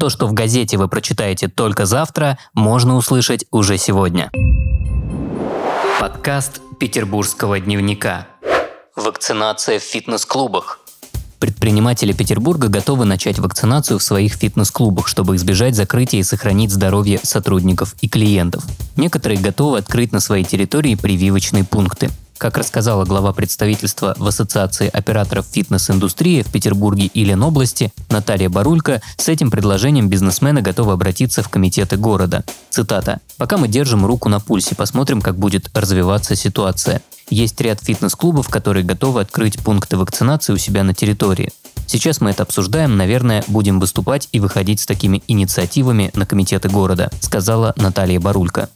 То, что в газете вы прочитаете только завтра, можно услышать уже сегодня. Подкаст Петербургского дневника. Вакцинация в фитнес-клубах. Предприниматели Петербурга готовы начать вакцинацию в своих фитнес-клубах, чтобы избежать закрытия и сохранить здоровье сотрудников и клиентов. Некоторые готовы открыть на своей территории прививочные пункты. Как рассказала глава представительства в Ассоциации операторов фитнес-индустрии в Петербурге и Ленобласти Наталья Барулька, с этим предложением бизнесмены готовы обратиться в комитеты города. Цитата. «Пока мы держим руку на пульсе, посмотрим, как будет развиваться ситуация. Есть ряд фитнес-клубов, которые готовы открыть пункты вакцинации у себя на территории. Сейчас мы это обсуждаем, наверное, будем выступать и выходить с такими инициативами на комитеты города», сказала Наталья Барулька.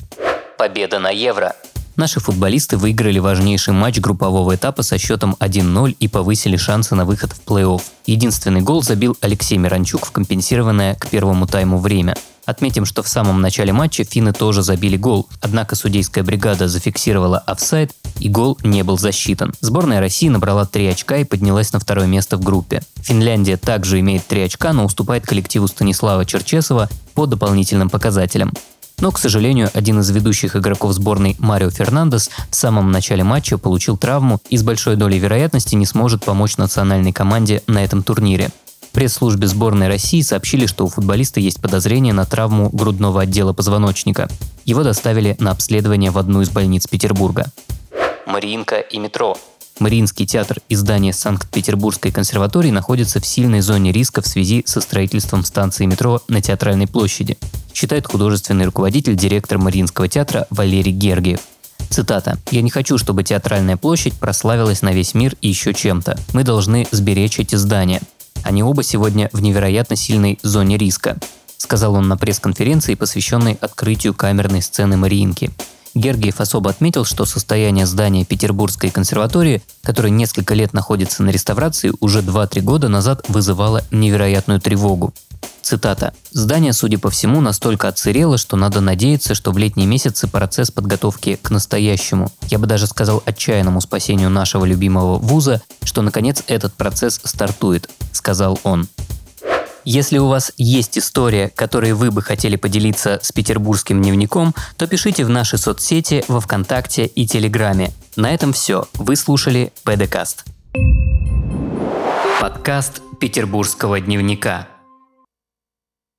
Победа на Евро. Наши футболисты выиграли важнейший матч группового этапа со счетом 1-0 и повысили шансы на выход в плей-офф. Единственный гол забил Алексей Миранчук в компенсированное к первому тайму время. Отметим, что в самом начале матча финны тоже забили гол, однако судейская бригада зафиксировала офсайд и гол не был засчитан. Сборная России набрала 3 очка и поднялась на второе место в группе. Финляндия также имеет 3 очка, но уступает коллективу Станислава Черчесова по дополнительным показателям. Но, к сожалению, один из ведущих игроков сборной Марио Фернандес в самом начале матча получил травму и с большой долей вероятности не сможет помочь национальной команде на этом турнире. Пресс-службе сборной России сообщили, что у футболиста есть подозрение на травму грудного отдела позвоночника. Его доставили на обследование в одну из больниц Петербурга. Мариинка и метро. Мариинский театр и здание Санкт-Петербургской консерватории находятся в сильной зоне риска в связи со строительством станции метро на Театральной площади, считает художественный руководитель, директор Мариинского театра Валерий Гергиев. Цитата. «Я не хочу, чтобы театральная площадь прославилась на весь мир и еще чем-то. Мы должны сберечь эти здания. Они оба сегодня в невероятно сильной зоне риска», сказал он на пресс-конференции, посвященной открытию камерной сцены Мариинки. Гергиев особо отметил, что состояние здания Петербургской консерватории, которое несколько лет находится на реставрации, уже 2-3 года назад вызывало невероятную тревогу. Цитата. «Здание, судя по всему, настолько отсырело, что надо надеяться, что в летние месяцы процесс подготовки к настоящему, я бы даже сказал отчаянному спасению нашего любимого вуза, что наконец этот процесс стартует», – сказал он. Если у вас есть история, которой вы бы хотели поделиться с петербургским дневником, то пишите в наши соцсети во Вконтакте и Телеграме. На этом все. Вы слушали ПДКаст. Подкаст петербургского дневника.